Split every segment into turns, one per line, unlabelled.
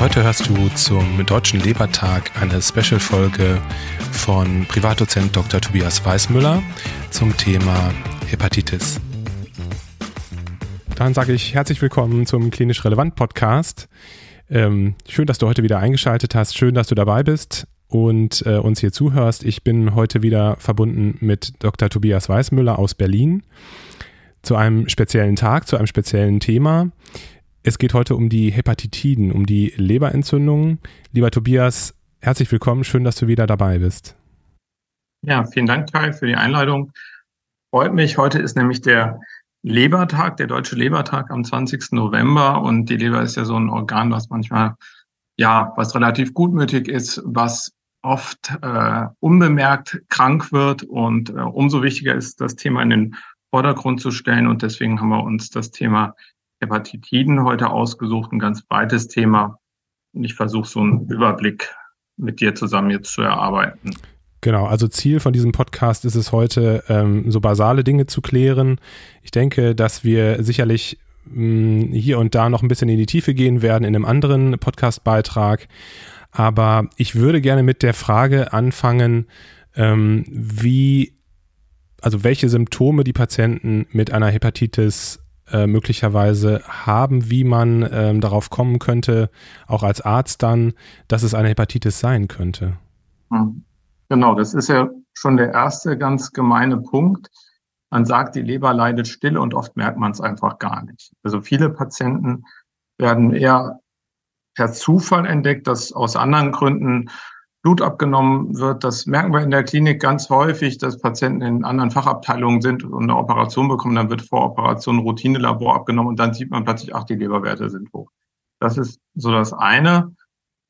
Heute hörst du zum Deutschen Lebertag eine Special-Folge von Privatdozent Dr. Tobias Weißmüller zum Thema Hepatitis. Dann sage ich herzlich willkommen zum Klinisch Relevant Podcast. Ähm, schön, dass du heute wieder eingeschaltet hast. Schön, dass du dabei bist und äh, uns hier zuhörst. Ich bin heute wieder verbunden mit Dr. Tobias Weißmüller aus Berlin zu einem speziellen Tag, zu einem speziellen Thema. Es geht heute um die Hepatitiden, um die Leberentzündungen. Lieber Tobias, herzlich willkommen. Schön, dass du wieder dabei bist.
Ja, vielen Dank, Kai, für die Einleitung. Freut mich. Heute ist nämlich der Lebertag, der Deutsche Lebertag am 20. November. Und die Leber ist ja so ein Organ, was manchmal, ja, was relativ gutmütig ist, was oft äh, unbemerkt krank wird. Und äh, umso wichtiger ist, das Thema in den Vordergrund zu stellen. Und deswegen haben wir uns das Thema Hepatitiden heute ausgesucht, ein ganz breites Thema. Und ich versuche so einen Überblick mit dir zusammen jetzt zu erarbeiten.
Genau, also Ziel von diesem Podcast ist es heute, ähm, so basale Dinge zu klären. Ich denke, dass wir sicherlich mh, hm, hier und da noch ein bisschen in die Tiefe gehen werden in einem anderen Podcast-Beitrag. Aber ich würde gerne mit der Frage anfangen, ähm, wie, also welche Symptome die Patienten mit einer Hepatitis äh, möglicherweise haben, wie man ähm, darauf kommen könnte, auch als Arzt dann, dass es eine Hepatitis sein könnte.
Hm. Genau, das ist ja schon der erste ganz gemeine Punkt. Man sagt, die Leber leidet still und oft merkt man es einfach gar nicht. Also viele Patienten werden eher per Zufall entdeckt, dass aus anderen Gründen Blut abgenommen wird. Das merken wir in der Klinik ganz häufig, dass Patienten in anderen Fachabteilungen sind und eine Operation bekommen. Dann wird vor Operation Routinelabor abgenommen und dann sieht man plötzlich, ach, die Leberwerte sind hoch. Das ist so das eine.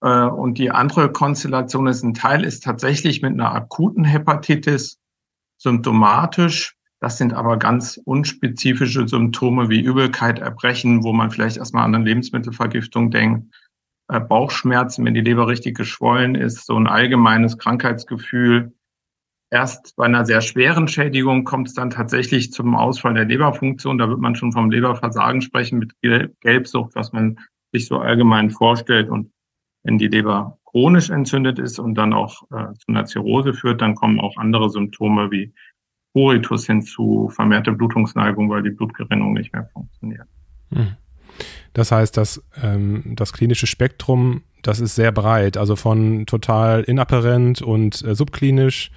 Äh, und die andere Konstellation ist, ein Teil ist tatsächlich mit einer akuten Hepatitis symptomatisch. Das sind aber ganz unspezifische Symptome wie Übelkeit, Erbrechen, wo man vielleicht erstmal an eine Lebensmittelvergiftung denkt Bauchschmerzen, wenn die Leber richtig geschwollen ist, so ein allgemeines Krankheitsgefühl. Erst bei einer sehr schweren Schädigung kommt es dann tatsächlich zum Ausfall der Leberfunktion. Da wird man schon vom Leberversagen sprechen mit Gelbsucht, was man sich so allgemein vorstellt. Und wenn die Leber chronisch entzündet ist und dann auch äh, zu einer Zirrhose führt, dann kommen auch andere Symptome wie Poritus hinzu, vermehrte Blutungsneigung, weil die Blutgerinnung nicht mehr funktioniert. Hm.
Das heißt, dass ähm, das klinische Spektrum, das ist sehr breit, also von total inapparent und äh, subklinisch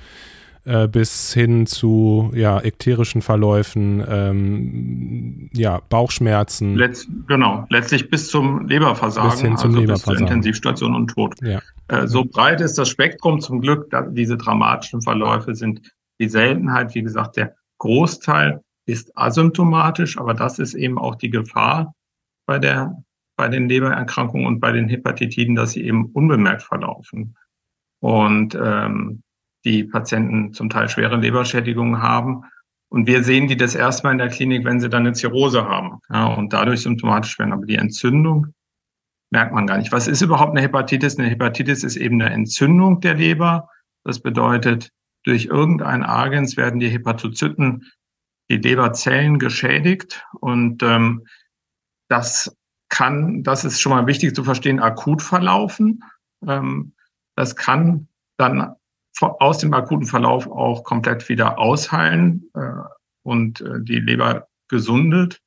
äh, bis hin zu ja, ekterischen Verläufen, ähm, ja, Bauchschmerzen.
Letz, genau, letztlich bis zum Leberversagen,
bis hin zum
also
Leberversagen.
bis zur Intensivstation und Tod.
Ja.
Äh, so breit ist das Spektrum zum Glück, diese dramatischen Verläufe sind die Seltenheit. Wie gesagt, der Großteil ist asymptomatisch, aber das ist eben auch die Gefahr, bei der, bei den Lebererkrankungen und bei den Hepatitiden, dass sie eben unbemerkt verlaufen. Und ähm, die Patienten zum Teil schwere Leberschädigungen haben. Und wir sehen die das erstmal in der Klinik, wenn sie dann eine Zirrhose haben ja, und dadurch symptomatisch werden. Aber die Entzündung merkt man gar nicht. Was ist überhaupt eine Hepatitis? Eine Hepatitis ist eben eine Entzündung der Leber. Das bedeutet, durch irgendein Agens werden die Hepatozyten, die Leberzellen geschädigt und ähm, das kann, das ist schon mal wichtig zu verstehen, akut verlaufen. Ähm, das kann dann aus dem akuten Verlauf auch komplett wieder ausheilen äh, und äh, die Leber gesundet.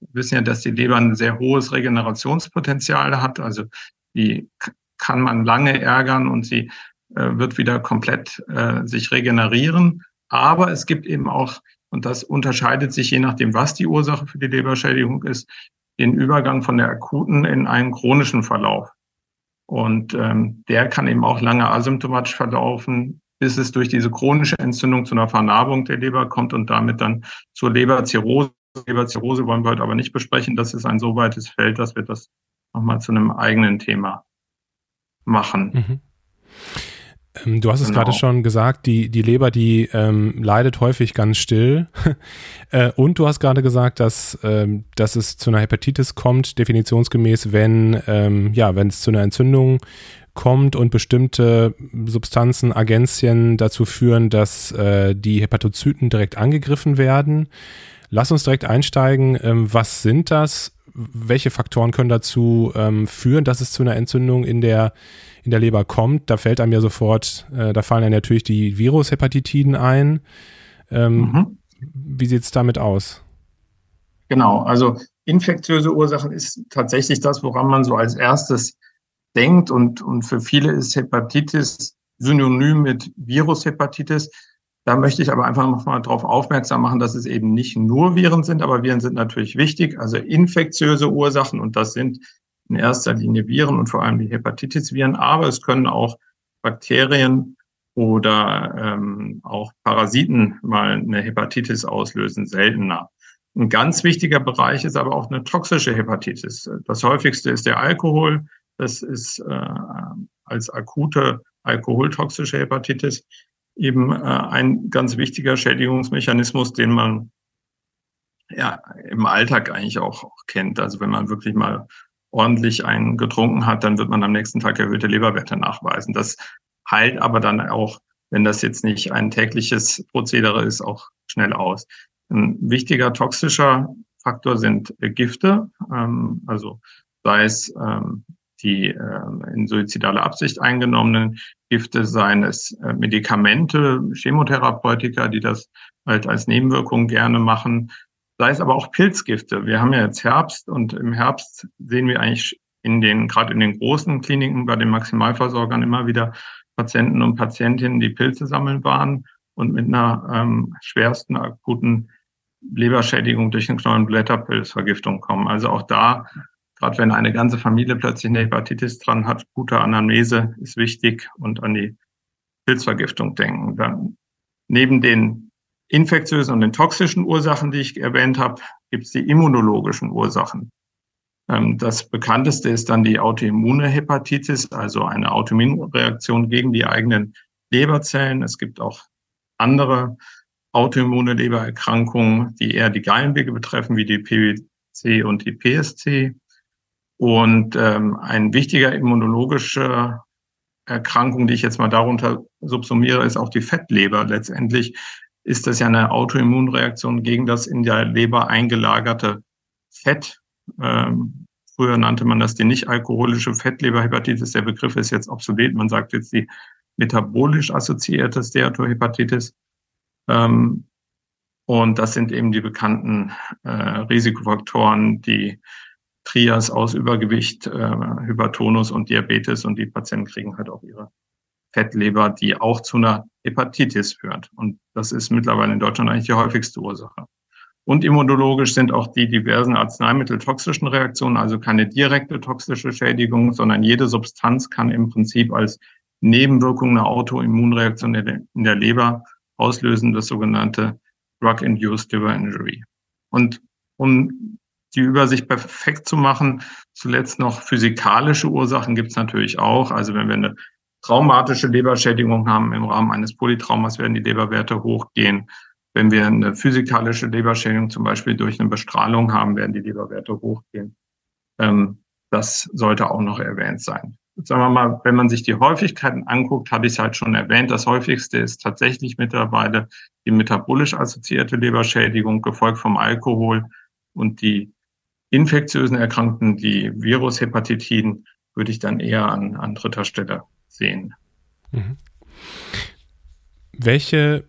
Wir wissen ja, dass die Leber ein sehr hohes Regenerationspotenzial hat. Also die kann man lange ärgern und sie äh, wird wieder komplett sich regenerieren. Aber es gibt eben auch, und das unterscheidet sich je nachdem, was die Ursache für die Leberschädigung ist, den Übergang von der akuten in einen chronischen Verlauf. Und ähm, der kann eben auch lange asymptomatisch verlaufen, bis es durch diese chronische Entzündung zu einer Vernarbung der Leber kommt und damit dann zur Leberzirrhose. Leberzirrhose wollen wir heute aber nicht besprechen. Das ist ein so weites Feld, dass wir das nochmal zu einem eigenen Thema machen.
Mhm. Ähm, du hast es genau. gerade schon gesagt, die, die Leber, die ähm, leidet häufig ganz still. äh, und du hast gerade gesagt, dass, ähm, dass es zu einer Hepatitis kommt, definitionsgemäß, wenn, ähm, ja, wenn es zu einer Entzündung kommt und bestimmte Substanzen, Agenzien dazu führen, dass äh, die Hepatozyten direkt angegriffen werden. Lass uns direkt einsteigen. Ähm, was sind das? Welche Faktoren können dazu ähm, führen, dass es zu einer Entzündung in der in der Leber kommt, da fällt einem ja sofort, äh, da fallen ja natürlich die Virushepatitiden ein. Ähm, mhm. Wie sieht es damit aus?
Genau, also infektiöse Ursachen ist tatsächlich das, woran man so als erstes denkt. Und, und für viele ist Hepatitis synonym mit Virushepatitis. Da möchte ich aber einfach nochmal darauf aufmerksam machen, dass es eben nicht nur Viren sind, aber Viren sind natürlich wichtig. Also infektiöse Ursachen und das sind in erster Linie Viren und vor allem die Hepatitis-Viren, aber es können auch Bakterien oder ähm, auch Parasiten mal eine Hepatitis auslösen, seltener. Ein ganz wichtiger Bereich ist aber auch eine toxische Hepatitis. Das häufigste ist der Alkohol. Das ist äh, als akute alkoholtoxische Hepatitis eben äh, ein ganz wichtiger Schädigungsmechanismus, den man ja im Alltag eigentlich auch, auch kennt. Also wenn man wirklich mal ordentlich einen getrunken hat, dann wird man am nächsten Tag erhöhte Leberwerte nachweisen. Das heilt aber dann auch, wenn das jetzt nicht ein tägliches Prozedere ist, auch schnell aus. Ein wichtiger toxischer Faktor sind äh, Gifte, ähm, also sei es ähm, die äh, in suizidale Absicht eingenommenen Gifte, seien es äh, Medikamente, Chemotherapeutika, die das halt als Nebenwirkung gerne machen, sei es aber auch Pilzgifte. Wir haben ja jetzt Herbst und im Herbst sehen wir eigentlich in den, gerade in den großen Kliniken bei den Maximalversorgern immer wieder Patienten und Patientinnen, die Pilze sammeln waren und mit einer ähm, schwersten akuten Leberschädigung durch einen Knollenblätterpilzvergiftung kommen. Also auch da, gerade wenn eine ganze Familie plötzlich eine Hepatitis dran hat, gute Anamnese ist wichtig und an die Pilzvergiftung denken. Dann neben den infektiösen und den toxischen Ursachen, die ich erwähnt habe, gibt es die immunologischen Ursachen. Ähm, das bekannteste ist dann die autoimmune Hepatitis, also eine Autoimmunreaktion gegen die eigenen Leberzellen. Es gibt auch andere autoimmune Lebererkrankungen, die eher die Gallenwege betreffen, wie die PBC und die PSC. Und ähm, ein wichtiger immunologischer Erkrankung, die ich jetzt mal darunter subsumiere, ist auch die Fettleber. Letztendlich ist das ja eine Autoimmunreaktion gegen das in der Leber eingelagerte Fett. Ähm, früher nannte man das die nicht alkoholische Fettleberhepatitis. Der Begriff ist jetzt obsolet. Man sagt jetzt die metabolisch assoziierte Steatohepatitis. Ähm, und das sind eben die bekannten äh, Risikofaktoren, die Trias aus Übergewicht, äh, Hypertonus und Diabetes. Und die Patienten kriegen halt auch ihre Fettleber, die auch zu einer Hepatitis führt. Und das ist mittlerweile in Deutschland eigentlich die häufigste Ursache. Und immunologisch sind auch die diversen arzneimitteltoxischen Reaktionen, also keine direkte toxische Schädigung, sondern jede Substanz kann im Prinzip als Nebenwirkung eine Autoimmunreaktion in der Leber auslösen, das sogenannte Drug-Induced Liver Injury. Und um die Übersicht perfekt zu machen, zuletzt noch physikalische Ursachen gibt es natürlich auch. Also wenn wir eine traumatische Leberschädigung haben im Rahmen eines Polytraumas, werden die Leberwerte hochgehen. Wenn wir eine physikalische Leberschädigung zum Beispiel durch eine Bestrahlung haben, werden die Leberwerte hochgehen. Ähm, das sollte auch noch erwähnt sein. sagen wir mal, wenn man sich die Häufigkeiten anguckt, habe ich es halt schon erwähnt. Das häufigste ist tatsächlich mittlerweile die metabolisch assoziierte Leberschädigung, gefolgt vom Alkohol und die infektiösen Erkrankten, die Virushepatitiden, würde ich dann eher an, an dritter Stelle sehen. Mhm.
Welche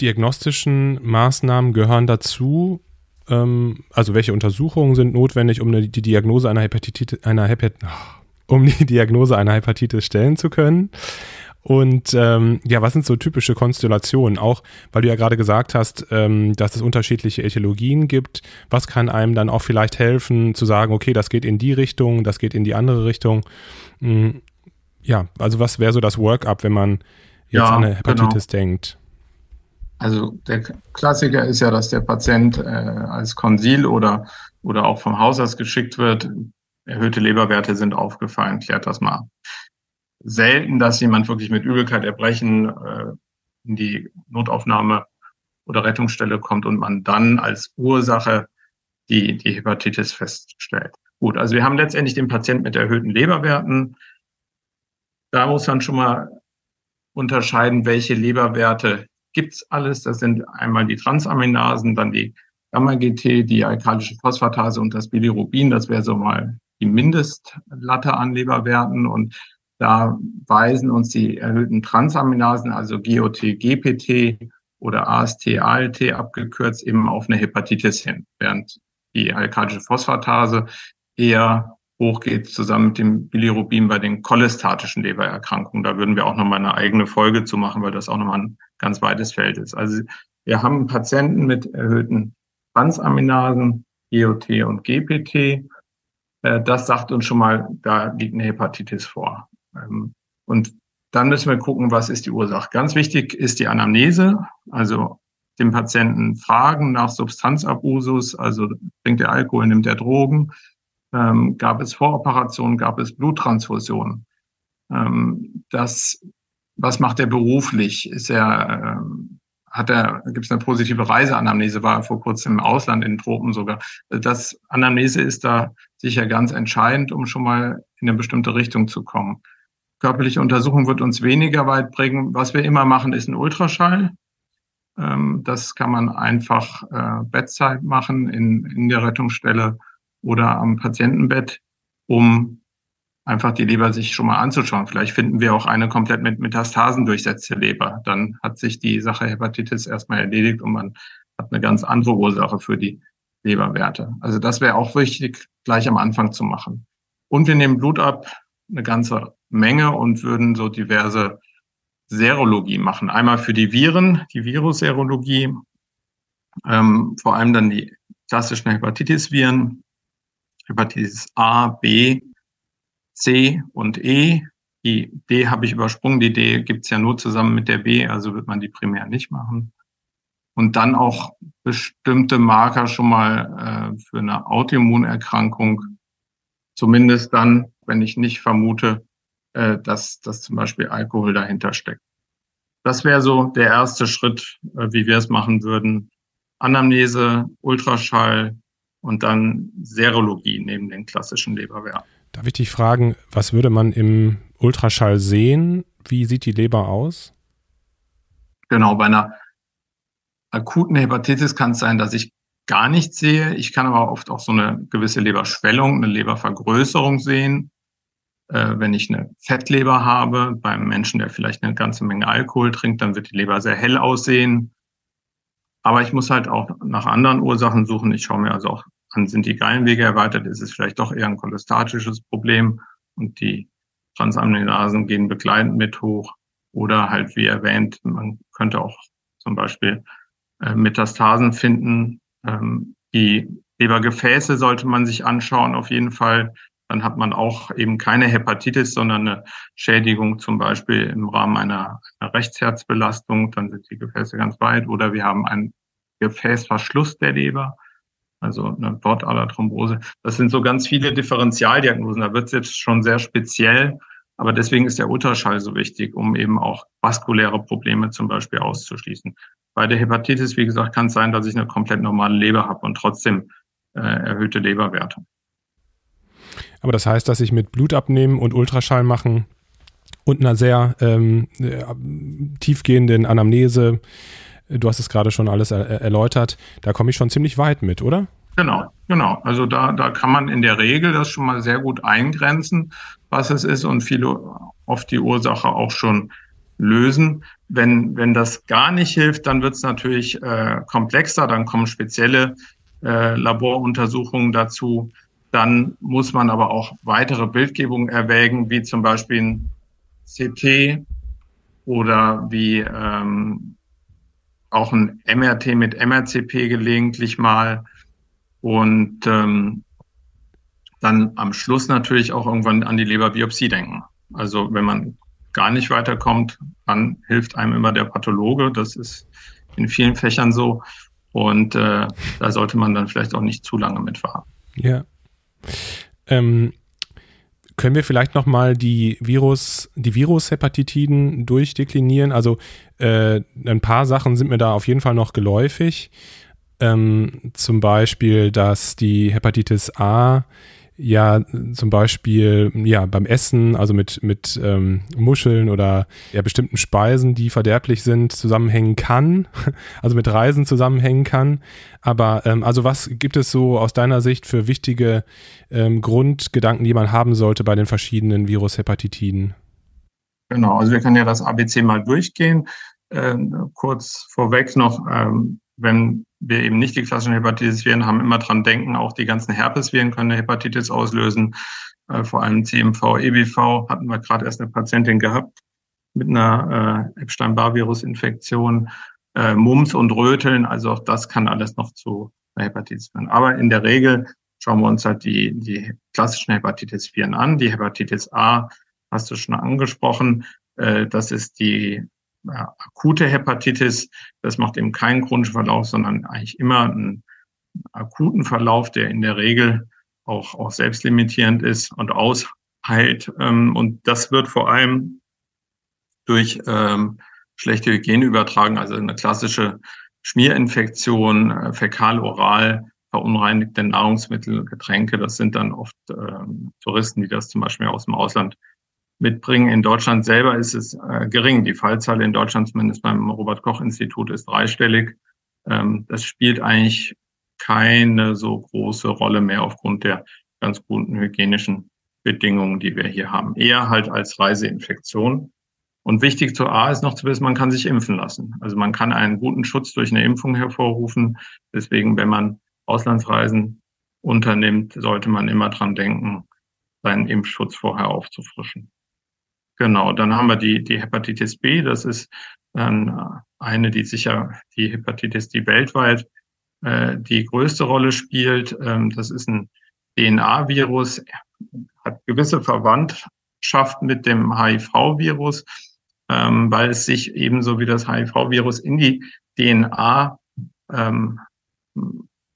diagnostischen Maßnahmen gehören dazu? Ähm, also welche Untersuchungen sind notwendig, um die Diagnose einer Hepatitis, einer Hepat um die Diagnose einer Hepatitis stellen zu können? Und ähm, ja, was sind so typische Konstellationen? Auch weil du ja gerade gesagt hast, ähm, dass es unterschiedliche Ethologien gibt. Was kann einem dann auch vielleicht helfen zu sagen, okay, das geht in die Richtung, das geht in die andere Richtung? Hm, ja, also was wäre so das Workup, wenn man jetzt ja, an eine Hepatitis genau. denkt?
Also der Klassiker ist ja, dass der Patient äh, als Konsil oder, oder auch vom Hausarzt geschickt wird. Erhöhte Leberwerte sind aufgefallen, klärt das mal selten, dass jemand wirklich mit Übelkeit, Erbrechen äh, in die Notaufnahme oder Rettungsstelle kommt und man dann als Ursache die, die Hepatitis feststellt. Gut, also wir haben letztendlich den Patienten mit erhöhten Leberwerten. Da muss man schon mal unterscheiden, welche Leberwerte gibt's alles. Das sind einmal die Transaminasen, dann die Gamma-GT, die alkalische Phosphatase und das Bilirubin. Das wäre so mal die Mindestlatte an Leberwerten. Und da weisen uns die erhöhten Transaminasen, also GOT, GPT oder AST, ALT abgekürzt, eben auf eine Hepatitis hin, während die alkalische Phosphatase eher hochgeht zusammen mit dem Bilirubin bei den cholestatischen Lebererkrankungen. Da würden wir auch nochmal eine eigene Folge zu machen, weil das auch nochmal ein ganz weites Feld ist. Also wir haben Patienten mit erhöhten Transaminasen, GOT und GPT. Äh, das sagt uns schon mal, da liegt eine Hepatitis vor. Ähm, und dann müssen wir gucken, was ist die Ursache. Ganz wichtig ist die Anamnese, also dem Patienten fragen nach Substanzabusus, also trinkt er Alkohol, nimmt er Drogen, ähm, gab es Voroperationen, gab es Bluttransfusionen. Ähm, das, was macht er beruflich? Ist er, ähm, hat er, gibt es eine positive Reiseanamnese? War er vor kurzem im Ausland, in den Tropen sogar? Das Anamnese ist da sicher ganz entscheidend, um schon mal in eine bestimmte Richtung zu kommen. Körperliche Untersuchung wird uns weniger weit bringen. Was wir immer machen, ist ein Ultraschall. Ähm, das kann man einfach äh, Bedside machen in, in der Rettungsstelle oder am Patientenbett, um einfach die Leber sich schon mal anzuschauen. Vielleicht finden wir auch eine komplett mit Metastasen durchsetzte Leber. Dann hat sich die Sache Hepatitis erstmal erledigt und man hat eine ganz andere Ursache für die Leberwerte. Also das wäre auch wichtig, gleich am Anfang zu machen. Und wir nehmen Blut ab, eine ganze Menge und würden so diverse Serologie machen. Einmal für die Viren, die Virusserologie, ähm, vor allem dann die klassischen Hepatitis-Viren, Hepatitis A, B, C und E. Die D habe ich übersprungen. Die D gibt's ja nur zusammen mit der B, also wird man die primär nicht machen. Und dann auch bestimmte Marker schon mal äh, für eine Autoimmunerkrankung, zumindest dann, wenn ich nicht vermute, äh, dass, dass zum Beispiel Alkohol dahinter steckt. Das wäre so der erste Schritt, äh, wie wir es machen würden. Anamnese, Ultraschall, und dann Serologie neben den klassischen Leberwerten.
Darf ich dich fragen, was würde man im Ultraschall sehen? Wie sieht die Leber aus?
Genau, bei einer akuten Hepatitis kann es sein, dass ich gar nichts sehe. Ich kann aber oft auch so eine gewisse Leberschwellung, eine Lebervergrößerung sehen. Äh, wenn ich eine Fettleber habe, beim Menschen, der vielleicht eine ganze Menge Alkohol trinkt, dann wird die Leber sehr hell aussehen. Aber ich muss halt auch nach anderen Ursachen suchen. Ich schaue mir also auch an, sind die Gallenwege erweitert, ist es vielleicht doch eher ein cholestatisches Problem und die Transaminasen gehen begleitend mit hoch. Oder halt, wie erwähnt, man könnte auch zum Beispiel äh, Metastasen finden. Ähm, die Lebergefäße sollte man sich anschauen, auf jeden Fall. Dann hat man auch eben keine Hepatitis, sondern eine Schädigung zum Beispiel im Rahmen einer, einer Rechtsherzbelastung. Dann sind die Gefäße ganz weit. Oder wir haben einen Gefäßverschluss der Leber also eine Bordaderthrombose. Das sind so ganz viele Differentialdiagnosen. Da wird es jetzt schon sehr speziell. Aber deswegen ist der Ultraschall so wichtig, um eben auch vaskuläre Probleme zum Beispiel auszuschließen. Bei der Hepatitis, wie gesagt, kann es sein, dass ich eine komplett normale Leber habe und trotzdem äh, erhöhte Leberwerte.
Aber das heißt, dass ich mit Blut abnehmen und Ultraschall machen und einer sehr ähm, äh, tiefgehenden Anamnese Du hast es gerade schon alles er erläutert. Da komme ich schon ziemlich weit mit, oder?
Genau, genau. Also da, da kann man in der Regel das schon mal sehr gut eingrenzen, was es ist und viele oft die Ursache auch schon lösen. Wenn, wenn das gar nicht hilft, dann wird es natürlich äh, komplexer, dann kommen spezielle äh, Laboruntersuchungen dazu. Dann muss man aber auch weitere Bildgebungen erwägen, wie zum Beispiel ein CT oder wie ähm, auch ein MRT mit MRCP gelegentlich mal und ähm, dann am Schluss natürlich auch irgendwann an die Leberbiopsie denken. Also wenn man gar nicht weiterkommt, dann hilft einem immer der Pathologe. Das ist in vielen Fächern so. Und äh, da sollte man dann vielleicht auch nicht zu lange mitfahren.
Ja. Ähm, Können wir vielleicht nochmal die Virus, die Virushepatitiden durchdeklinieren? Also äh, ein paar Sachen sind mir da auf jeden Fall noch geläufig. Ähm, zum Beispiel, dass die Hepatitis A ja zum Beispiel ja beim Essen, also mit, mit ähm, Muscheln oder ja, bestimmten Speisen, die verderblich sind, zusammenhängen kann, also mit Reisen zusammenhängen kann. Aber ähm, also was gibt es so aus deiner Sicht für wichtige ähm, Grundgedanken, die man haben sollte bei den verschiedenen Virushepatitiden?
Genau, also wir können ja das ABC mal durchgehen. Ähm, kurz vorweg noch, ähm, wenn wir eben nicht die klassischen Hepatitis-Viren haben, immer dran denken, auch die ganzen Herpesviren können eine Hepatitis auslösen. Äh, vor allem CMV, EBV hatten wir gerade erst eine Patientin gehabt mit einer äh, Epstein-Barr-Virus-Infektion. Äh, Mumps und Röteln, also auch das kann alles noch zu einer Hepatitis führen. Aber in der Regel schauen wir uns halt die, die klassischen Hepatitis-Viren an. Die Hepatitis A hast du schon angesprochen. Äh, das ist die akute Hepatitis, das macht eben keinen chronischen Verlauf, sondern eigentlich immer einen akuten Verlauf, der in der Regel auch, auch selbstlimitierend ist und ausheilt. Ähm, und das wird vor allem durch ähm, schlechte Hygiene übertragen, also eine klassische Schmierinfektion, äh, fäkal-oral, verunreinigte Nahrungsmittel, Getränke. Das sind dann oft ähm, Touristen, die das zum Beispiel aus dem Ausland mitbringen. In Deutschland selber ist es äh, gering. Die Fallzahl in Deutschland, zumindest beim Robert Koch Institut, ist dreistellig. Ähm, das spielt eigentlich keine so große Rolle mehr aufgrund der ganz guten hygienischen Bedingungen, die wir hier haben. Eher halt als Reiseinfektion. Und wichtig zu A ist noch zu wissen, man kann sich impfen lassen. Also man kann einen guten Schutz durch eine Impfung hervorrufen. Deswegen, wenn man Auslandsreisen unternimmt, sollte man immer dran denken, seinen Impfschutz vorher aufzufrischen. Genau, dann haben wir die, die Hepatitis B. Das ist ähm, eine, die sicher die Hepatitis, die weltweit äh, die größte Rolle spielt. Ähm, das ist ein DNA-Virus, hat gewisse Verwandtschaft mit dem HIV-Virus, ähm, weil es sich ebenso wie das HIV-Virus in die DNA ähm,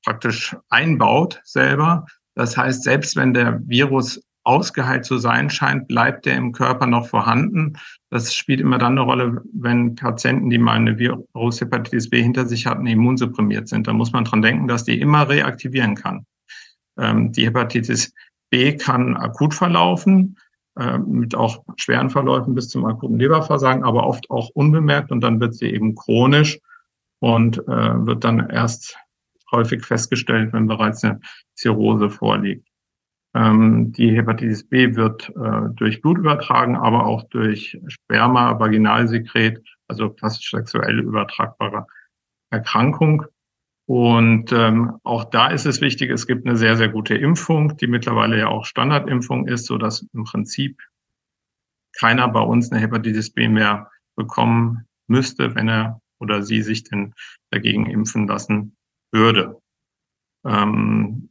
praktisch einbaut selber. Das heißt, selbst wenn der Virus ausgeheilt zu sein scheint, bleibt der im Körper noch vorhanden. Das spielt immer dann eine Rolle, wenn Patienten, die mal eine Virushepatitis B hinter sich hatten, immunsupprimiert sind. Da muss man dran denken, dass die immer reaktivieren kann. Ähm, die Hepatitis B kann akut verlaufen, äh, mit auch schweren Verläufen bis zum akuten Leberversagen, aber oft auch unbemerkt und dann wird sie eben chronisch und äh, wird dann erst häufig festgestellt, wenn bereits eine Zirrhose vorliegt. Ähm, die Hepatitis B wird äh, durch Blut übertragen, aber auch durch Sperma, Vaginalsekret, also klassisch sexuell übertragbare Erkrankung. Und ähm, auch da ist es wichtig, es gibt eine sehr, sehr gute Impfung, die mittlerweile ja auch Standardimpfung ist, so dass im Prinzip keiner bei uns eine Hepatitis B mehr bekommen müsste, wenn er oder sie sich denn dagegen impfen lassen würde. Ähm,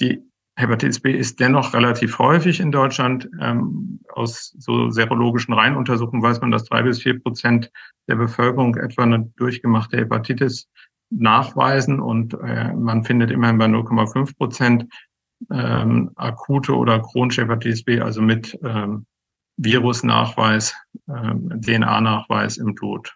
die Hepatitis B ist dennoch relativ häufig in Deutschland. Ähm, aus so serologischen Reihenuntersuchungen weiß man, dass drei bis vier Prozent der Bevölkerung etwa eine durchgemachte Hepatitis nachweisen und äh, man findet immerhin bei 0,5 Prozent ähm, akute oder chronische Hepatitis B, also mit ähm, Virusnachweis, ähm, DNA-Nachweis im Blut.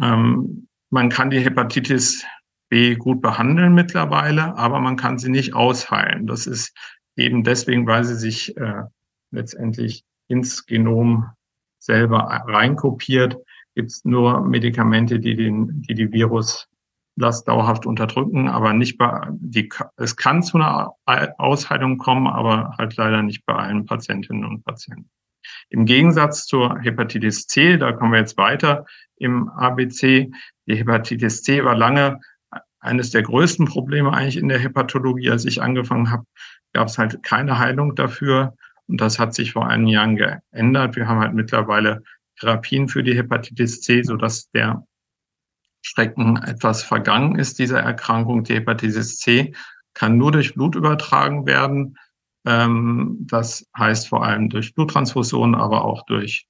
Ähm, man kann die Hepatitis B gut behandeln mittlerweile, aber man kann sie nicht ausheilen. Das ist eben deswegen, weil sie sich äh, letztendlich ins Genom selber reinkopiert. Gibt es nur Medikamente, die den, die die Viruslast dauerhaft unterdrücken, aber nicht bei die es kann zu einer Ausheilung kommen, aber halt leider nicht bei allen Patientinnen und Patienten. Im Gegensatz zur Hepatitis C, da kommen wir jetzt weiter im ABC. Die Hepatitis C war lange eines der größten Probleme eigentlich in der Hepatologie. Als ich angefangen habe, gab es halt keine Heilung dafür. Und das hat sich vor einigen Jahren geändert. Wir haben halt mittlerweile Therapien für die Hepatitis C, so dass der Schrecken etwas vergangen ist, dieser Erkrankung. Die Hepatitis C kann nur durch Blut übertragen werden. Ähm, das heißt vor allem durch Bluttransfusion, aber auch durch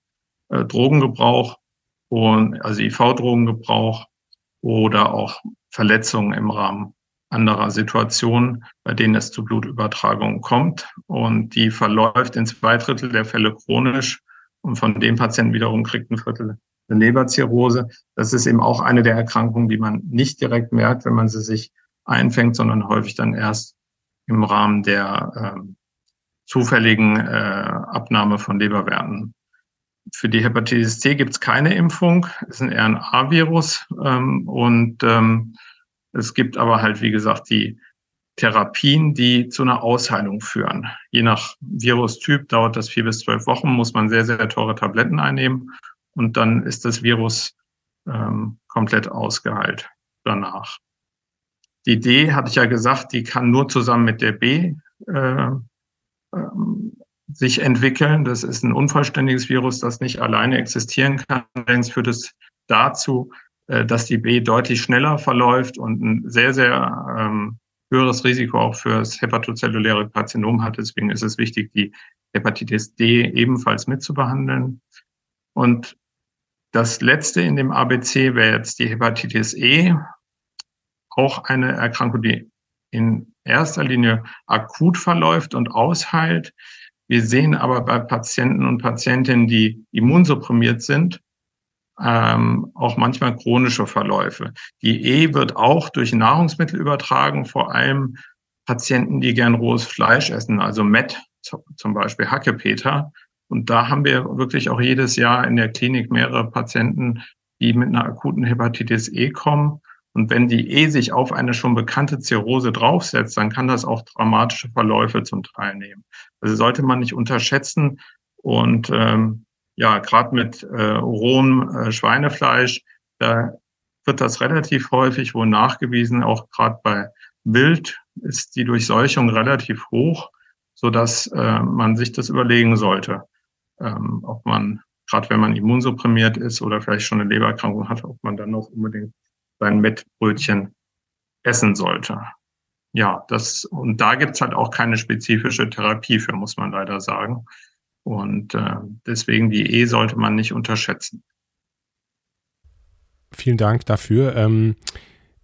äh, Drogengebrauch und also IV-Drogengebrauch oder auch Verletzungen im Rahmen anderer Situationen, bei denen es zu Blutübertragungen kommt. Und die verläuft in zwei Drittel der Fälle chronisch. Und von dem Patienten wiederum kriegt ein Viertel eine Leberzirrhose. Das ist eben auch eine der Erkrankungen, die man nicht direkt merkt, wenn man sie sich einfängt, sondern häufig dann erst im Rahmen der äh, zufälligen äh, Abnahme von Leberwerten. Für die Hepatitis C gibt es keine Impfung, es ist ein RNA-Virus ähm, und ähm, es gibt aber halt, wie gesagt, die Therapien, die zu einer Ausheilung führen. Je nach Virustyp dauert das vier bis zwölf Wochen, muss man sehr, sehr teure Tabletten einnehmen und dann ist das Virus ähm, komplett ausgeheilt danach. Die D, hatte ich ja gesagt, die kann nur zusammen mit der B äh, ähm, sich entwickeln. Das ist ein unvollständiges Virus, das nicht alleine existieren kann. Allerdings führt es dazu, äh, dass die B deutlich schneller verläuft und ein sehr, sehr ähm, höheres Risiko auch für das hepatozelluläre Karzinom hat. Deswegen ist es wichtig, die Hepatitis D ebenfalls mitzubehandeln. Und das letzte in dem ABC wäre jetzt die Hepatitis E, auch eine Erkrankung, die in erster Linie akut verläuft und ausheilt. Wir sehen aber bei Patienten und Patientinnen, die immunsupprimiert sind, ähm, auch manchmal chronische Verläufe. Die E wird auch durch Nahrungsmittel übertragen, vor allem Patienten, die gern rohes Fleisch essen, also Met, zum Beispiel Hackepeter. Und da haben wir wirklich auch jedes Jahr in der Klinik mehrere Patienten, die mit einer akuten Hepatitis E kommen. Und wenn die E sich auf eine schon bekannte Zirrhose draufsetzt, dann kann das auch dramatische Verläufe zum Teil nehmen. Also sollte man nicht unterschätzen. Und ähm, ja, gerade mit äh, rohem äh, Schweinefleisch, da wird das relativ häufig wohl nachgewiesen. Auch gerade bei Wild ist die Durchseuchung relativ hoch, so dass äh, man sich das überlegen sollte, ähm, ob man, gerade wenn man immunsupprimiert ist oder vielleicht schon eine Lebererkrankung hat, ob man dann noch unbedingt sein Mettbrötchen essen sollte. Ja, das, und da gibt's halt auch keine spezifische Therapie für, muss man leider sagen. Und äh, deswegen die E sollte man nicht unterschätzen.
Vielen Dank dafür. Ähm,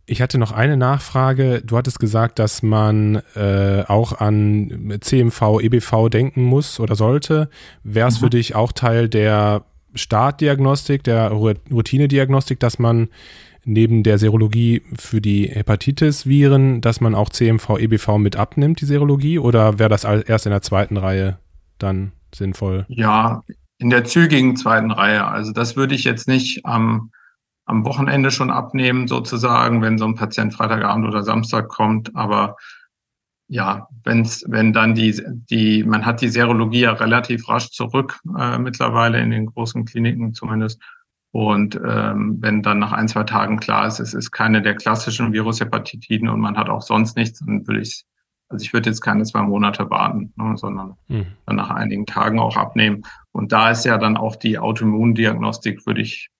ich hatte noch eine Nachfrage. Du hattest gesagt, dass man äh, auch an CMV, EBV denken muss oder sollte. Wäre es mhm. für dich auch Teil der Startdiagnostik, der Routinediagnostik, dass man neben der Serologie für die Hepatitis-Viren, dass man auch CMV, EBV mit abnimmt, die Serologie? Oder wäre das erst in der zweiten Reihe dann sinnvoll?
Ja, in der zügigen zweiten Reihe. Also das würde ich jetzt nicht am, am Wochenende schon abnehmen, sozusagen, wenn so ein Patient Freitagabend oder Samstag kommt. Aber ja, wenn's, wenn dann die, die, man hat die Serologie ja relativ rasch zurück, äh, mittlerweile in den großen Kliniken zumindest. Und ähm, wenn dann nach ein, zwei Tagen klar ist, es ist keine der klassischen Virushepatitiden und man hat auch sonst nichts, dann würde ich also ich würde jetzt keine zwei Monate warten, ne, sondern mhm. dann nach einigen Tagen auch abnehmen. Und da ist ja dann auch die Autoimmundiagnostik, würde ich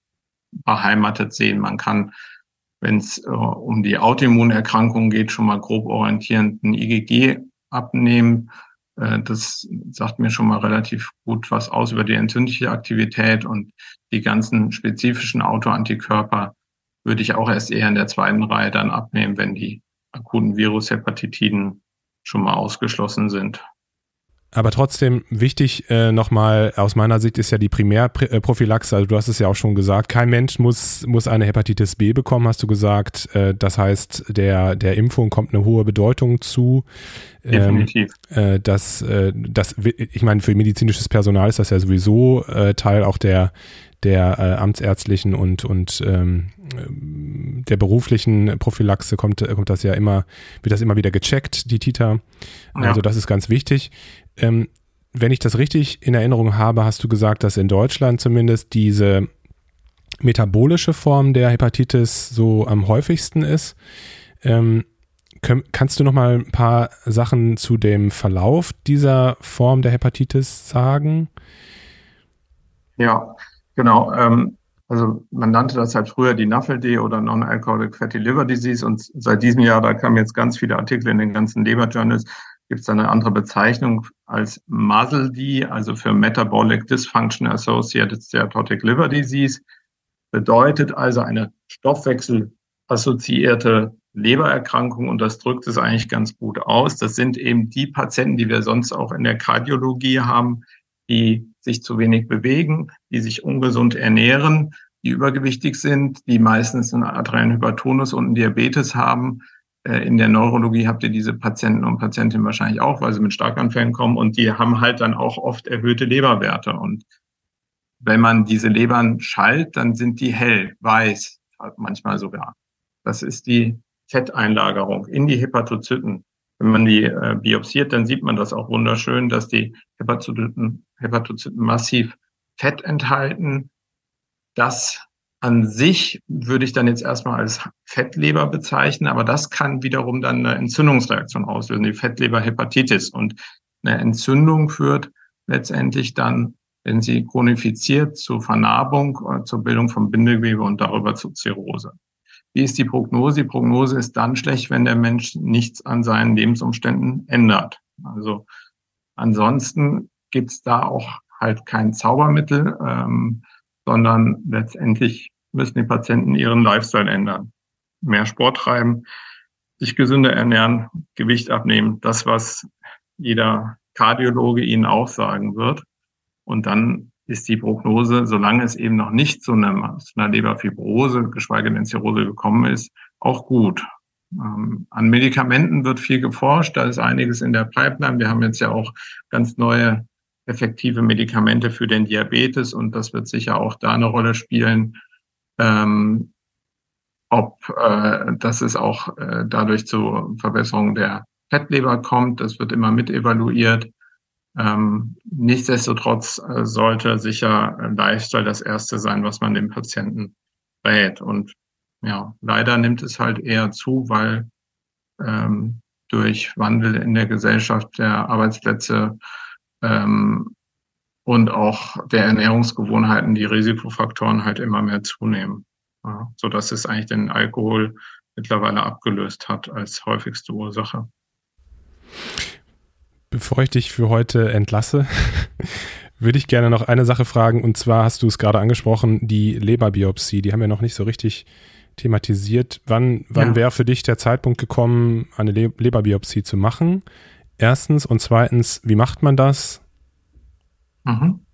beheimatet sehen. Man kann, wenn es äh, um die Autoimmunerkrankungen geht, schon mal grob orientierend ein IgG abnehmen. Äh, das sagt mir schon mal relativ gut was aus über die entzündliche Aktivität und die ganzen spezifischen Autoantikörper würde ich auch erst eher in der zweiten Reihe dann abnehmen, wenn die akuten Virushepatitiden schon mal ausgeschlossen sind.
Aber trotzdem wichtig äh, nochmal, aus meiner Sicht ist ja die Primärprophylaxe, also du hast es ja auch schon gesagt, kein Mensch muss, muss eine Hepatitis B bekommen, hast du gesagt. Äh, das heißt, der, der Impfung kommt eine hohe Bedeutung zu.
Ähm, Definitiv.
Ähm, äh, das, äh, das, ich meine, für medizinisches Personal ist das ja sowieso äh, Teil auch der, der äh, amtsärztlichen und, und ähm, der beruflichen Prophylaxe kommt, kommt das ja immer, wird das immer wieder gecheckt, die. Also ja. das ist ganz wichtig. Ähm, wenn ich das richtig in Erinnerung habe, hast du gesagt, dass in Deutschland zumindest diese metabolische Form der Hepatitis so am häufigsten ist. Ähm, kannst du noch mal ein paar Sachen zu dem Verlauf dieser Form der Hepatitis sagen?
Ja, Genau. Ähm, also man nannte das halt früher die NAFLD oder Non-Alcoholic Fatty Liver Disease und seit diesem Jahr, da kamen jetzt ganz viele Artikel in den ganzen Leber Journals, gibt es eine andere Bezeichnung als MASLD, also für Metabolic Dysfunction Associated Steatotic Liver Disease. Bedeutet also eine stoffwechselassoziierte Lebererkrankungen und das drückt es eigentlich ganz gut aus. Das sind eben die Patienten, die wir sonst auch in der Kardiologie haben, die sich zu wenig bewegen, die sich ungesund ernähren, die übergewichtig sind, die meistens einen arteriellen Hypertonus und einen Diabetes haben. Äh, in der Neurologie habt ihr diese Patienten und Patientinnen wahrscheinlich auch, weil sie mit Starkanfällen kommen und die haben halt dann auch oft erhöhte Leberwerte. Und wenn man diese Lebern schallt, dann sind die hell, weiß, manchmal sogar. Das ist die Fetteinlagerung in die Hepatozyten. Wenn man die äh, biopsiert, dann sieht man das auch wunderschön, dass die Hepatozyten, Hepatozyten massiv Fett enthalten. Das an sich würde ich dann jetzt erstmal als Fettleber bezeichnen, aber das kann wiederum dann eine Entzündungsreaktion auslösen, die Fettleberhepatitis. Und eine Entzündung führt letztendlich dann, wenn sie chronifiziert, zu Vernarbung, äh, zur Bildung von Bindegewebe und darüber zu Zirrhose. Wie ist die Prognose? Die Prognose ist dann schlecht, wenn der Mensch nichts an seinen Lebensumständen ändert. Also ansonsten gibt es da auch halt kein Zaubermittel, ähm, sondern letztendlich müssen die Patienten ihren Lifestyle ändern. Mehr Sport treiben, sich gesünder ernähren, Gewicht abnehmen, das, was jeder Kardiologe ihnen auch sagen wird. Und dann ist die Prognose, solange es eben noch nicht zu einer, zu einer Leberfibrose, geschweige denn Zirrhose gekommen ist, auch gut. Ähm, an Medikamenten wird viel geforscht, da ist einiges in der Pipeline. Wir haben jetzt ja auch ganz neue effektive Medikamente für den Diabetes und das wird sicher auch da eine Rolle spielen. Ähm, ob äh, dass es auch äh, dadurch zu Verbesserung der Fettleber kommt, das wird immer mit evaluiert. Ähm, nichtsdestotrotz äh, sollte sicher Lifestyle das erste sein, was man dem Patienten rät. Und ja, leider nimmt es halt eher zu, weil ähm, durch Wandel in der Gesellschaft der Arbeitsplätze ähm, und auch der Ernährungsgewohnheiten die Risikofaktoren halt immer mehr zunehmen. Ja, so dass es eigentlich den Alkohol mittlerweile abgelöst hat als häufigste Ursache.
Bevor ich dich für heute entlasse, würde ich gerne noch eine Sache fragen. Und zwar hast du es gerade angesprochen, die Leberbiopsie. Die haben wir noch nicht so richtig thematisiert. Wann, wann ja. wäre für dich der Zeitpunkt gekommen, eine Le Leberbiopsie zu machen? Erstens. Und zweitens, wie macht man das?
Mhm.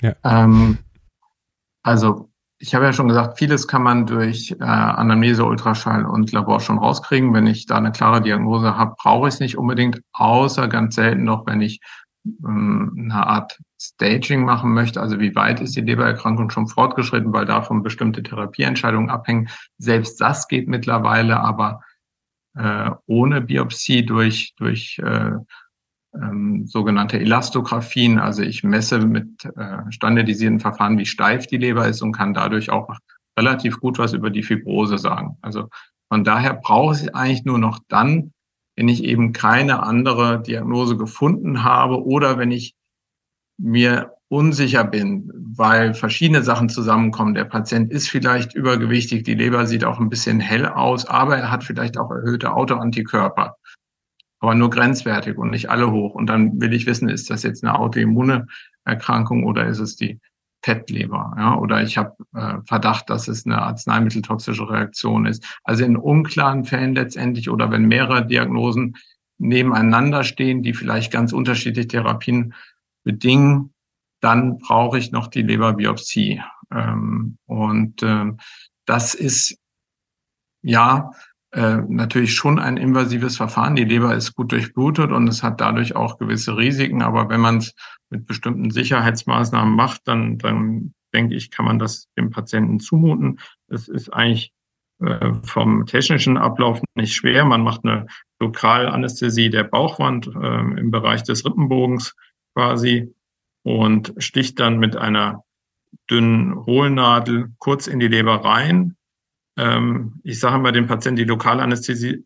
Ja. Ähm, also ich habe ja schon gesagt, vieles kann man durch äh, Anamnese, Ultraschall und Labor schon rauskriegen. Wenn ich da eine klare Diagnose habe, brauche ich es nicht unbedingt, außer ganz selten noch, wenn ich ähm, eine Art Staging machen möchte. Also wie weit ist die Lebererkrankung schon fortgeschritten, weil davon bestimmte Therapieentscheidungen abhängen. Selbst das geht mittlerweile, aber äh, ohne Biopsie durch, durch äh, ähm, sogenannte Elastographien. Also ich messe mit äh, standardisierten Verfahren, wie steif die Leber ist und kann dadurch auch relativ gut was über die Fibrose sagen. Also von daher brauche ich eigentlich nur noch dann, wenn ich eben keine andere Diagnose gefunden habe oder wenn ich mir unsicher bin, weil verschiedene Sachen zusammenkommen. Der Patient ist vielleicht übergewichtig, die Leber sieht auch ein bisschen hell aus, aber er hat vielleicht auch erhöhte Autoantikörper aber nur grenzwertig und nicht alle hoch. Und dann will ich wissen, ist das jetzt eine autoimmune Erkrankung oder ist es die Fettleber? Ja? Oder ich habe äh, Verdacht, dass es eine arzneimitteltoxische Reaktion ist. Also in unklaren Fällen letztendlich oder wenn mehrere Diagnosen nebeneinander stehen, die vielleicht ganz unterschiedliche Therapien bedingen, dann brauche ich noch die Leberbiopsie. Ähm, und äh, das ist ja äh, natürlich schon ein invasives Verfahren. Die Leber ist gut durchblutet und es hat dadurch auch gewisse Risiken. Aber wenn man es mit bestimmten Sicherheitsmaßnahmen macht, dann, dann denke ich, kann man das dem Patienten zumuten. Es ist eigentlich äh, vom technischen Ablauf nicht schwer. Man macht eine Lokalanästhesie der Bauchwand äh, im Bereich des Rippenbogens quasi und sticht dann mit einer dünnen Hohlnadel kurz in die Leber rein, ähm, ich sage immer den Patienten, die Lokalanästhesie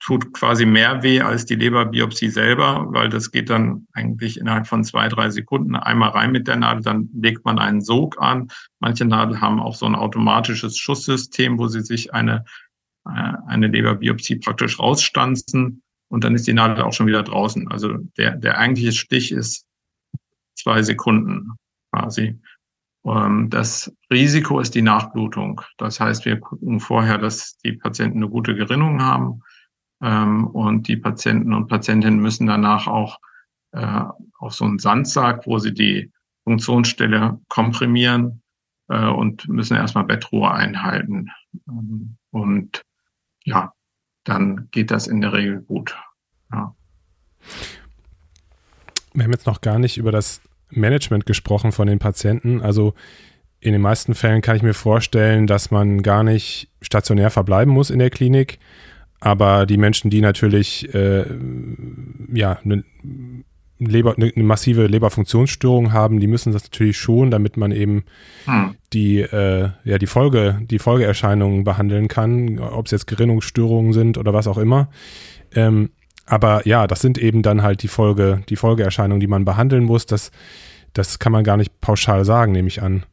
tut quasi mehr weh als die Leberbiopsie selber, weil das geht dann eigentlich innerhalb von zwei, drei Sekunden einmal rein mit der Nadel, dann legt man einen Sog an. Manche Nadel haben auch so ein automatisches Schusssystem, wo sie sich eine, äh, eine Leberbiopsie praktisch rausstanzen und dann ist die Nadel auch schon wieder draußen. Also der, der eigentliche Stich ist zwei Sekunden quasi. Ähm, das Risiko ist die Nachblutung. Das heißt, wir gucken vorher, dass die Patienten eine gute Gerinnung haben. Ähm, und die Patienten und Patientinnen müssen danach auch äh, auf so einen Sandsack, wo sie die Funktionsstelle komprimieren äh, und müssen erstmal Bettruhe einhalten. Ähm, und ja, dann geht das in der Regel gut. Ja.
Wir haben jetzt noch gar nicht über das Management gesprochen von den Patienten. Also in den meisten Fällen kann ich mir vorstellen, dass man gar nicht stationär verbleiben muss in der Klinik. Aber die Menschen, die natürlich äh, ja, eine Leber, eine, eine massive Leberfunktionsstörung haben, die müssen das natürlich schon, damit man eben hm. die, äh, ja, die Folge, die Folgeerscheinungen behandeln kann, ob es jetzt Gerinnungsstörungen sind oder was auch immer. Ähm, aber ja, das sind eben dann halt die Folge, die Folgeerscheinungen, die man behandeln muss. Das, das kann man gar nicht pauschal sagen, nehme ich an.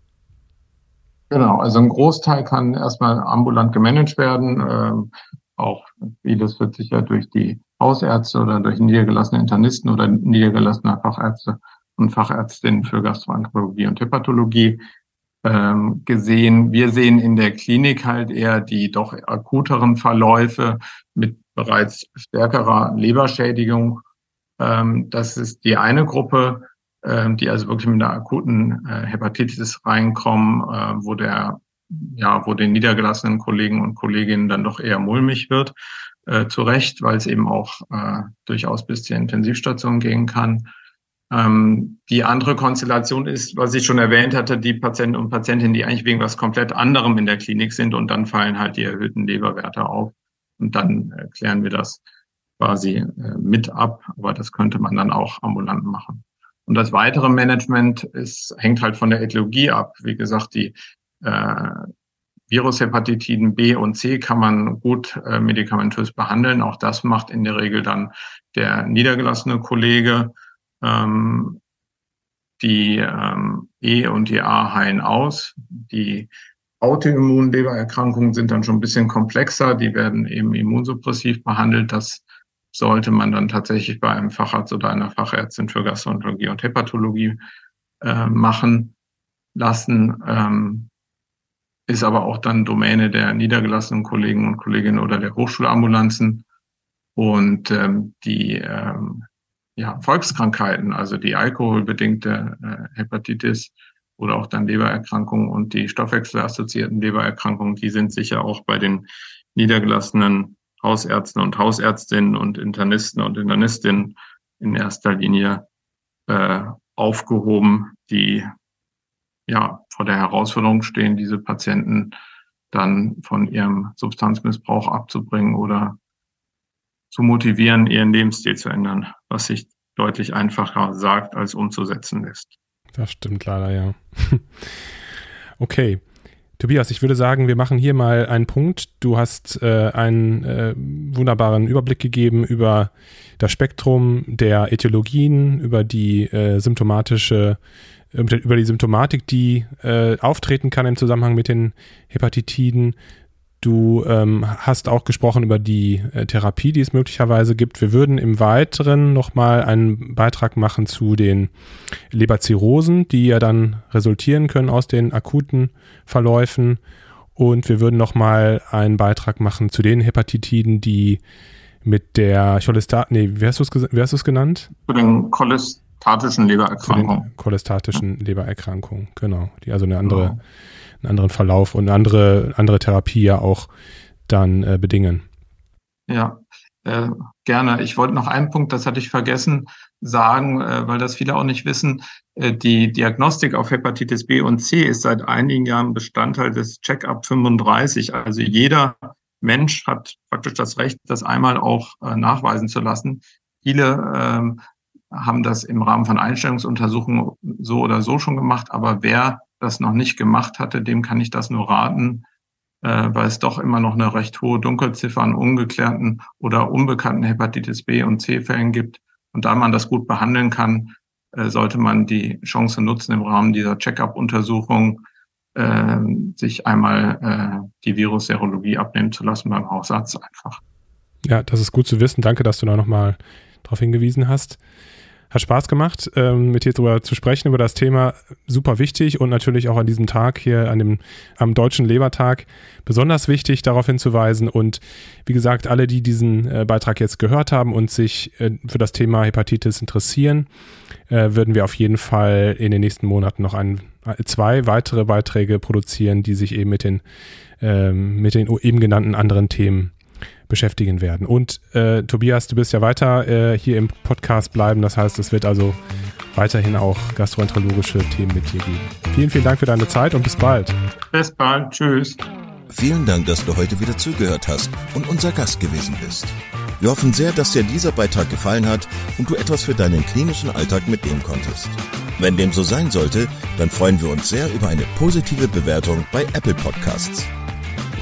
Genau, also ein Großteil kann erstmal ambulant gemanagt werden. Ähm, auch vieles wird sicher durch die Hausärzte oder durch niedergelassene Internisten oder niedergelassene Fachärzte und Fachärztinnen für Gastroenterologie und Hepatologie ähm, gesehen. Wir sehen in der Klinik halt eher die doch akuteren Verläufe mit bereits stärkerer Leberschädigung. Ähm, das ist die eine Gruppe, ähm, die also wirklich mit einer akuten äh, Hepatitis reinkommen, äh, wo der ja, wo den niedergelassenen Kollegen und Kolleginnen dann doch eher mulmig wird äh, zu Recht, weil es eben auch äh, durchaus bis zur Intensivstation gehen kann. Ähm, die andere Konstellation ist, was ich schon erwähnt hatte, die Patienten und Patientinnen, die eigentlich wegen was komplett anderem in der Klinik sind und dann fallen halt die erhöhten Leberwerte auf und dann äh, klären wir das quasi äh, mit ab, aber das könnte man dann auch ambulant machen. Und das weitere Management ist, hängt halt von der Ethologie ab. Wie gesagt, die äh, Virushepatitiden B und C kann man gut äh, medikamentös behandeln. Auch das macht in der Regel dann der niedergelassene Kollege. Ähm, die ähm, E und die A heilen aus. Die Autoimmunlebererkrankungen sind dann schon ein bisschen komplexer. Die werden eben immunsuppressiv behandelt. Das sollte man dann tatsächlich bei einem Facharzt oder einer Fachärztin für Gastroenterologie und Hepatologie äh, machen lassen. Ähm, ist aber auch dann Domäne der niedergelassenen Kollegen und Kolleginnen oder der Hochschulambulanzen. Und ähm, die ähm, ja, Volkskrankheiten, also die alkoholbedingte äh, Hepatitis oder auch dann Lebererkrankungen und die stoffwechselassoziierten Lebererkrankungen, die sind sicher auch bei den niedergelassenen Hausärzten und Hausärztinnen und Internisten und Internistinnen in erster Linie äh, aufgehoben, die ja vor der Herausforderung stehen, diese Patienten dann von ihrem Substanzmissbrauch abzubringen oder zu motivieren, ihren Lebensstil zu ändern, was sich deutlich einfacher sagt, als umzusetzen ist.
Das stimmt leider, ja. okay. Tobias, ich würde sagen, wir machen hier mal einen Punkt. Du hast äh, einen äh, wunderbaren Überblick gegeben über das Spektrum der Äthiologien, über die äh, symptomatische über die Symptomatik, die äh, auftreten kann im Zusammenhang mit den Hepatitiden. Du ähm, hast auch gesprochen über die äh, Therapie, die es möglicherweise gibt. Wir würden im Weiteren nochmal einen Beitrag machen zu den Leberzirrhosen, die ja dann resultieren können aus den akuten Verläufen. Und wir würden nochmal einen Beitrag machen zu den Hepatitiden, die mit der Cholestat, nee, wie hast du es genannt?
Zu den Cholest cholestatischen Lebererkrankung.
Cholestatischen ja. Lebererkrankung, genau. Die also eine andere, genau. Einen anderen Verlauf und eine andere, andere Therapie ja auch dann äh, bedingen.
Ja, äh, gerne. Ich wollte noch einen Punkt, das hatte ich vergessen, sagen, äh, weil das viele auch nicht wissen. Äh, die Diagnostik auf Hepatitis B und C ist seit einigen Jahren Bestandteil des Check-up 35. Also jeder Mensch hat praktisch das Recht, das einmal auch äh, nachweisen zu lassen. Viele ähm, haben das im Rahmen von Einstellungsuntersuchungen so oder so schon gemacht. Aber wer das noch nicht gemacht hatte, dem kann ich das nur raten, äh, weil es doch immer noch eine recht hohe Dunkelziffer an ungeklärten oder unbekannten Hepatitis B und C Fällen gibt. Und da man das gut behandeln kann, äh, sollte man die Chance nutzen, im Rahmen dieser Check-up-Untersuchung äh, sich einmal äh, die Virusserologie abnehmen zu lassen beim Hausarzt einfach.
Ja, das ist gut zu wissen. Danke, dass du da nochmal darauf hingewiesen hast. Hat Spaß gemacht, ähm, mit dir darüber zu sprechen, über das Thema. Super wichtig und natürlich auch an diesem Tag hier, an dem, am Deutschen Lebertag, besonders wichtig, darauf hinzuweisen. Und wie gesagt, alle, die diesen äh, Beitrag jetzt gehört haben und sich äh, für das Thema Hepatitis interessieren, äh, würden wir auf jeden Fall in den nächsten Monaten noch ein, zwei weitere Beiträge produzieren, die sich eben mit den, ähm, mit den eben genannten anderen Themen beschäftigen werden. Und äh, Tobias, du bist ja weiter äh, hier im Podcast bleiben. Das heißt, es wird also weiterhin auch gastroenterologische Themen mit dir geben. Vielen, vielen Dank für deine Zeit und bis bald.
Bis bald. Tschüss.
Vielen Dank, dass du heute wieder zugehört hast und unser Gast gewesen bist. Wir hoffen sehr, dass dir dieser Beitrag gefallen hat und du etwas für deinen klinischen Alltag mitnehmen konntest. Wenn dem so sein sollte, dann freuen wir uns sehr über eine positive Bewertung bei Apple Podcasts.